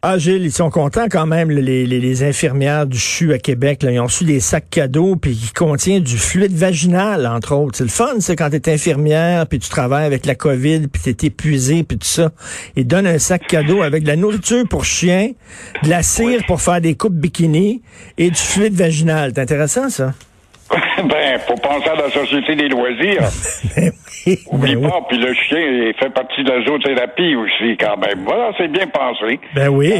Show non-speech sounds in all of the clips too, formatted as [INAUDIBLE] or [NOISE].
Ah, Gilles, ils sont contents quand même, les, infirmières du CHU à Québec. Là. Ils ont reçu des sacs cadeaux puis qui contiennent du fluide vaginal, entre autres. C'est le fun, c'est quand tu es infirmière puis tu travailles avec la COVID puis tu es épuisé puis tout ça. Ils donnent un sac cadeau avec de la nourriture pour chien, de la cire pour faire des coupes bikini et du fluide vaginal. C'est intéressant, ça? [LAUGHS] ben, faut penser à la société des loisirs. [LAUGHS] ben oui, Oublie ben oui. pas, puis le chien il fait partie de la zoothérapie aussi, quand même. Voilà, c'est bien pensé. Ben oui.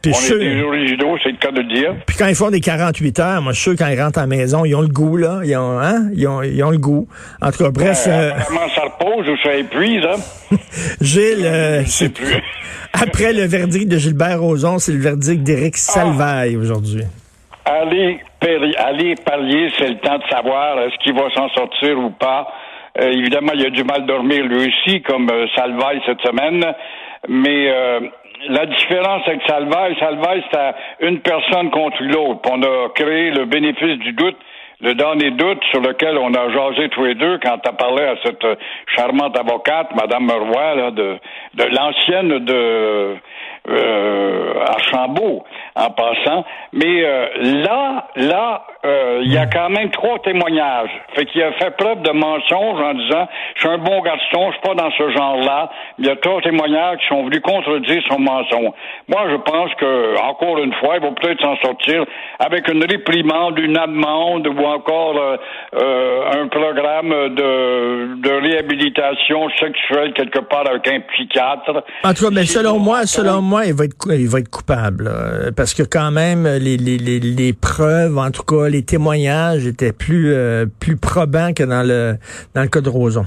Puis On est des originaux, c'est le cas de le dire. Puis quand ils font des 48 heures, moi, je suis sûr, quand ils rentrent à la maison, ils ont le goût, là. Ils ont, hein? Ils ont, ils ont le goût. En tout cas, bref, Euh, euh, ça repose ou ça épuise, hein? [LAUGHS] Gilles, euh, Je sais c'est- plus. après le verdict de Gilbert Rozon, c'est le verdict d'Éric Ah. Salvaille aujourd'hui. Allez, allez parier, c'est le temps de savoir est-ce qu'il va s'en sortir ou pas. Euh, évidemment, il a du mal dormir lui aussi, comme euh, Salvaille cette semaine. Mais euh, la différence avec Salvaille, Salvaille, c'est à une personne contre l'autre. On a créé le bénéfice du doute, le dernier doute sur lequel on a jasé tous les deux quand tu as parlé à cette euh, charmante avocate, Madame Roy, là, de, de l'ancienne de euh, Archambault, en passant. Mais euh, là, là, euh, il y a quand même trois témoignages. Fait qu'il a fait preuve de mensonge en disant Je suis un bon garçon, je suis pas dans ce genre-là. Il y a trois témoignages qui sont venus contredire son mensonge. Moi, je pense que, encore une fois, il va peut-être s'en sortir avec une réprimande, une amende ou encore euh, un programme de, de réhabilitation sexuelle quelque part avec un psychiatre. En tout cas, ben, selon moi, selon moi, il va être, coupable. parce que quand même, les, les, les, les preuves, en tout cas, les témoignages étaient plus, euh, plus probants que dans le, dans le cas de Roson.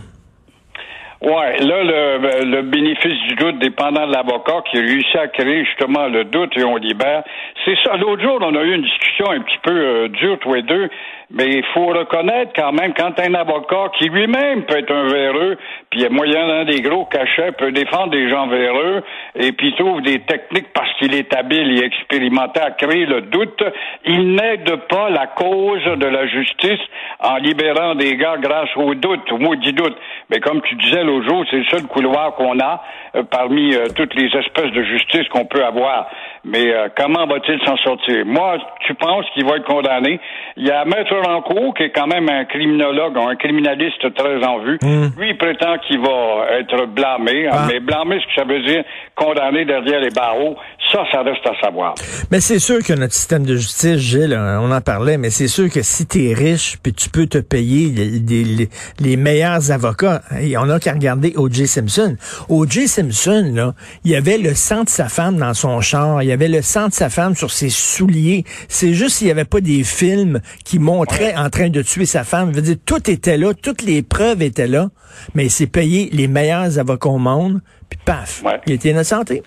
Ouais, là, le, le bénéfice du doute dépendant de l'avocat qui réussit à créer justement le doute et on libère. C'est ça. L'autre jour, on a eu une discussion un petit peu euh, dure, tous les deux, mais il faut reconnaître quand même, quand un avocat qui lui-même peut être un véreux, puis il y a moyen d'un des gros cachets, peut défendre des gens véreux, et puis trouve des techniques parce qu'il est habile et expérimenté à créer le doute, il n'aide pas la cause de la justice en libérant des gars grâce au doute, au maudit doute. Mais comme tu disais l'autre jour, c'est le seul couloir qu'on a euh, parmi euh, toutes les espèces de justice qu'on peut avoir. Mais euh, comment va-t-il s'en sortir? Moi, tu penses qu'il va être condamné? Il y a Maître Rancourt, qui est quand même un criminologue, un criminaliste très en vue. Lui, il prétend qu'il va être blâmé. Ah. Mais blâmé, ce que ça veut dire condamné derrière les barreaux, ça, ça reste à savoir. Mais c'est sûr que notre système de justice, Gilles, euh, on en parlait, mais c'est sûr que si tu es riche, puis tu peux te payer les, les- les- les meilleurs avocats, hey, on a qu'à regarder O.J. Simpson. O.J. Simpson, là, il y avait le sang de sa femme dans son char, il y avait le sang de sa femme sur ses souliers. C'est juste s'il n'y avait pas des films qui montraient en train de tuer sa femme. Je veux dire, tout était là, toutes les preuves étaient là, mais il s'est payé les meilleurs avocats au monde, puis paf, Ouais. il était innocenté.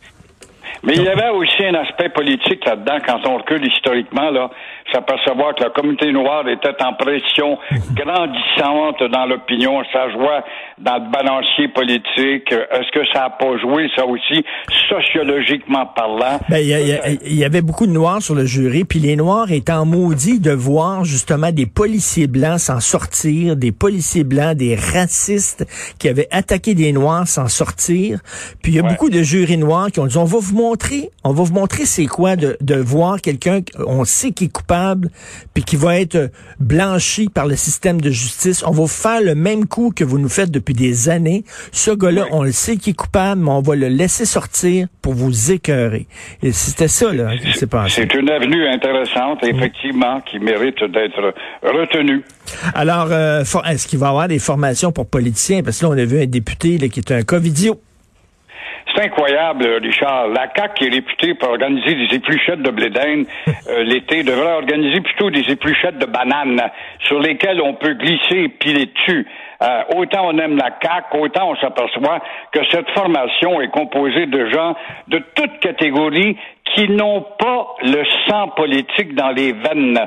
Mais il y avait aussi un aspect politique là-dedans, quand on recule historiquement, là, s'apercevoir que la communauté noire était en pression [LAUGHS] grandissante dans l'opinion, ça jouait dans le balancier politique. Est-ce que ça n'a pas joué, ça aussi, sociologiquement parlant? Ben, il y, il y y avait beaucoup de Noirs sur le jury, puis les Noirs étant maudits de voir justement des policiers blancs s'en sortir, des policiers blancs, des racistes qui avaient attaqué des Noirs s'en sortir. Puis il y a Ouais. beaucoup de jurys noirs qui ont dit, on va vous montrer, on va vous montrer c'est quoi de, de voir quelqu'un qu'on sait qui est coupable, puis qui va être blanchi par le système de justice. On va faire le même coup que vous nous faites depuis des années. Ce gars-là, on le sait qu'il est coupable, mais on va le laisser sortir pour vous écœurer. Et c'était ça, là, s'est passé. C'est une avenue intéressante, effectivement, qui mérite d'être retenue. Alors, euh, est-ce qu'il va y avoir des formations pour politiciens? Parce que là, on a vu un député là, qui est un covidio. C'est incroyable, Richard. La CAQ qui est réputée pour organiser des épluchettes de blé d'Inde [LAUGHS] euh, l'été devrait organiser plutôt des épluchettes de bananes sur lesquelles on peut glisser et piler dessus. Euh, autant on aime la CAQ, autant on s'aperçoit que cette formation est composée de gens de toutes catégories qui n'ont pas le sang politique dans les veines.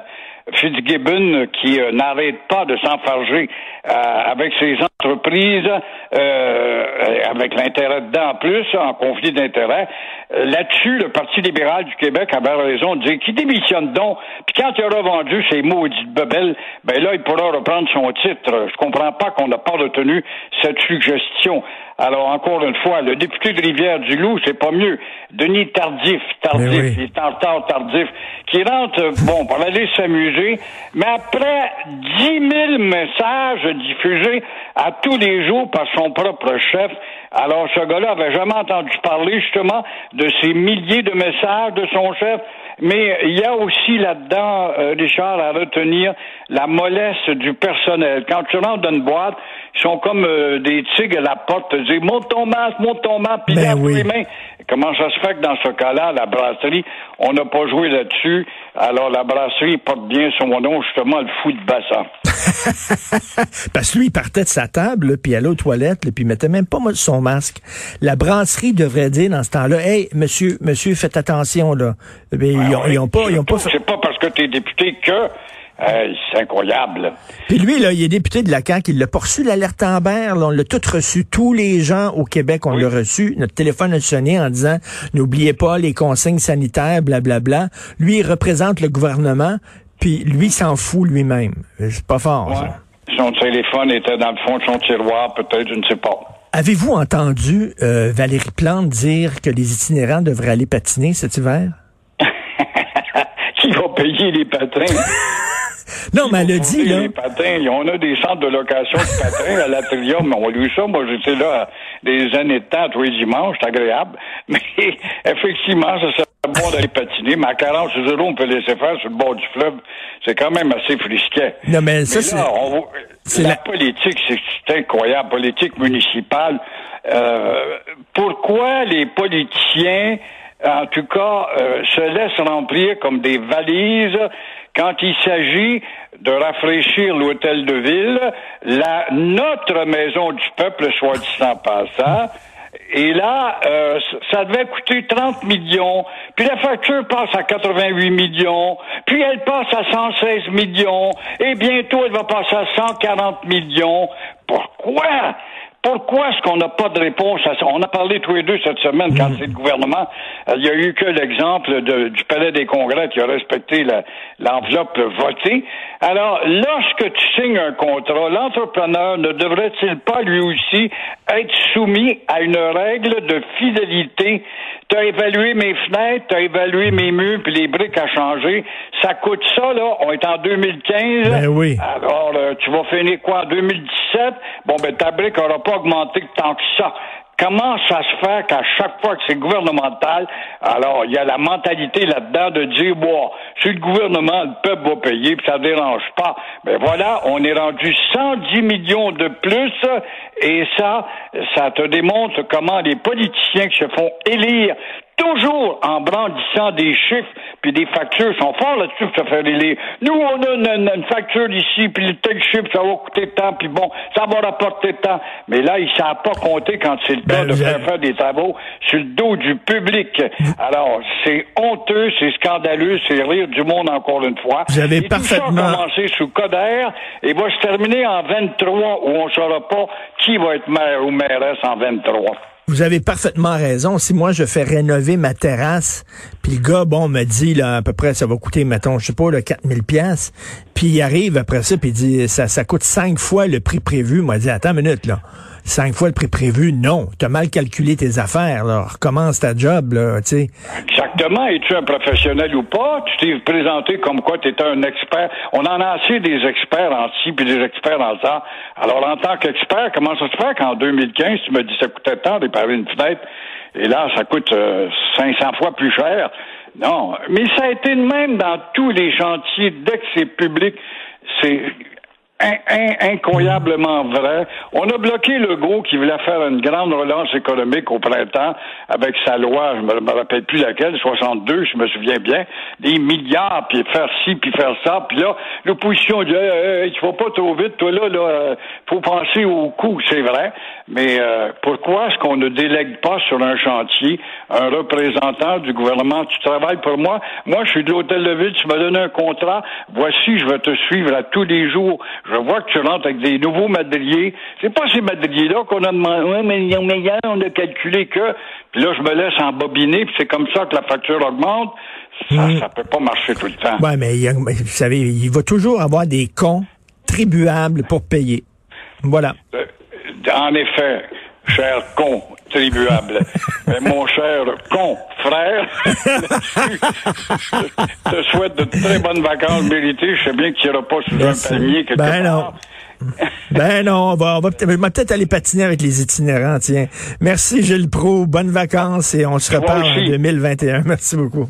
Fitzgibbon qui euh, n'arrête pas de s'enfarger euh, avec ses entreprises, euh, avec l'intérêt dedans en plus, en conflit d'intérêt. Là-dessus, le Parti libéral du Québec avait raison de dire qu'il démissionne donc, puis quand il aura vendu ses maudites bebelles, ben là, il pourra reprendre son titre. Je comprends pas qu'on n'a pas retenu cette suggestion. Alors, encore une fois, le député de Rivière-du-Loup, c'est pas mieux. Denis Tardif, Tardif, il est en retard tardif, qui rentre, bon, pour aller s'amuser, mais après dix mille messages diffusés à tous les jours par son propre chef, alors ce gars-là avait jamais entendu parler justement de ces milliers de messages de son chef. Mais il y a aussi là-dedans, euh, Richard, à retenir la mollesse du personnel. Quand tu rentres dans une boîte, sont comme euh, des tigres à la porte, te disent monte ton masque, monte ton masque, puis ben les mains. Comment ça se fait que dans ce cas-là, la brasserie, on n'a pas joué là-dessus? Alors la brasserie porte bien son nom, justement, le fou de bassin. [LAUGHS] Parce que lui, il partait de sa table, puis allait aux toilettes, puis il mettait même pas son masque. La brasserie devrait dire dans ce temps-là, hey, monsieur, monsieur, faites attention là. Mais ils, ont, ils ont pas, ils ont pas. C'est pas parce que tu es député que c'est incroyable. Puis lui, là, il est député de la CAQ, il l'a reçu l'alerte Amber, là, on l'a tout reçu. Tous les gens au Québec, on l'a reçu. Notre téléphone a sonné en disant, n'oubliez pas les consignes sanitaires, blablabla. Bla, bla. Lui, il représente le gouvernement, puis lui s'en fout lui-même. C'est pas fort. Ouais. Son téléphone était dans le fond de son tiroir, peut-être, je ne sais pas. Avez-vous entendu euh, Valérie Plante dire que les itinérants devraient aller patiner cet hiver? [LAUGHS] Qui va payer les patins? [LAUGHS] Non, mais elle a dit, là. Les patins, on a des centres de location de patins à l'Atrium. On a lu ça. Moi, j'étais là des années de temps, tous les dimanches. C'est agréable. [LAUGHS] Mais, effectivement, ça serait bon d'aller patiner. Mais à 40 euros, on peut laisser faire sur le bord du fleuve. C'est quand même assez frisquet. Non, mais ça, c'est. La, la, politique, c'est incroyable. Politique municipale. Euh, pourquoi les politiciens en tout cas, euh, se laissent remplir comme des valises quand il s'agit de rafraîchir l'hôtel de ville, la, notre maison du peuple, soit dit en passant, et là, euh, ça devait coûter 30 millions, puis la facture passe à 88 millions, puis elle passe à 116 millions, et bientôt elle va passer à 140 millions. Pourquoi? Pourquoi est-ce qu'on n'a pas de réponse à ça? On a parlé tous les deux cette semaine quand c'est le gouvernement. Il n'y a eu que l'exemple du Palais des Congrès qui a respecté l'enveloppe votée. Alors, lorsque tu signes un contrat, l'entrepreneur ne devrait-il pas lui aussi être soumis à une règle de fidélité? Tu as évalué mes fenêtres, tu as évalué mes murs, puis les briques à changer. Ça coûte ça, là. On est en 2015. Ben oui. Alors, euh, tu vas finir quoi en 2017? Bon, ben ta brique n'aura pas augmenté tant que ça. Comment ça se fait qu'à chaque fois que c'est gouvernemental, alors il y a la mentalité là-dedans de dire bon, si le gouvernement, le peuple va payer, puis ça dérange pas. Mais ben voilà, on est rendu 110 millions de plus, et ça, ça te démontre comment les politiciens qui se font élire toujours en brandissant des chiffres puis des factures sont forts là-dessus pour se faire élire. Nous, on a une, facture ici, puis le tel chiffre, ça va coûter tant, puis bon, ça va rapporter tant. Mais là, ils ne savent pas compter quand c'est le temps ben, de faire faire des travaux sur le dos du public. Alors, c'est honteux, c'est scandaleux, c'est rire du monde encore une fois. Vous avez parfaitement... Tout ça a commencé sous Coder et va se terminer en 23 où on ne saura pas qui va être maire ou mairesse en 23. Vous avez parfaitement raison. Si moi je fais rénover ma terrasse, puis le gars bon me dit là à peu près ça va coûter mettons je sais pas là 4000 pièces, puis il arrive après ça puis il dit ça ça coûte cinq fois le prix prévu. Moi dit attends une minute là cinq fois le prix prévu. Non, tu as mal calculé tes affaires. Là. Recommence ta job, là, tu sais. Exactement. Es-tu un professionnel ou pas? Tu t'es présenté comme quoi tu étais un expert. On en a assez des experts en ci puis des experts en ça. Alors, en tant qu'expert, comment ça se fait qu'en 2015, tu me dis ça coûtait tant réparer une fenêtre et là, ça coûte 500 euh, fois plus cher? Non. Mais ça a été le même dans tous les chantiers dès que c'est public. C'est incroyablement vrai. On a bloqué le gros qui voulait faire une grande relance économique au printemps avec sa loi, je me, me rappelle plus laquelle, 62, je me souviens bien, des milliards, puis faire ci, puis faire ça, puis là, l'opposition dit hey, tu vas pas trop vite, toi là, là, faut penser au coût, c'est vrai, mais euh, pourquoi est-ce qu'on ne délègue pas sur un chantier un représentant du gouvernement? Tu travailles pour moi, moi je suis de l'hôtel de ville, tu m'as donné un contrat, voici, je vais te suivre à tous les jours, je vois que tu rentres avec des nouveaux madriers. C'est pas ces madriers-là qu'on a demandé. Ouais, mais on a calculé que. Puis là, je me laisse embobiner, puis c'est comme ça que la facture augmente. Ça, ne hmm. peut pas marcher tout le temps. Ouais, mais vous savez, il va toujours avoir des cons tribuables pour payer. Voilà. Euh, en effet, cher con [LAUGHS] Mais mon cher con frère, [LAUGHS] je te souhaite de très bonnes vacances méritées. Je sais bien que tu n'iras pas sous un palmier quelque ben Non. [LAUGHS] ben non, on va, on va peut-être aller patiner avec les itinérants, tiens. Merci Gilles Pro, bonnes vacances et on se reparle en 2021. Merci beaucoup.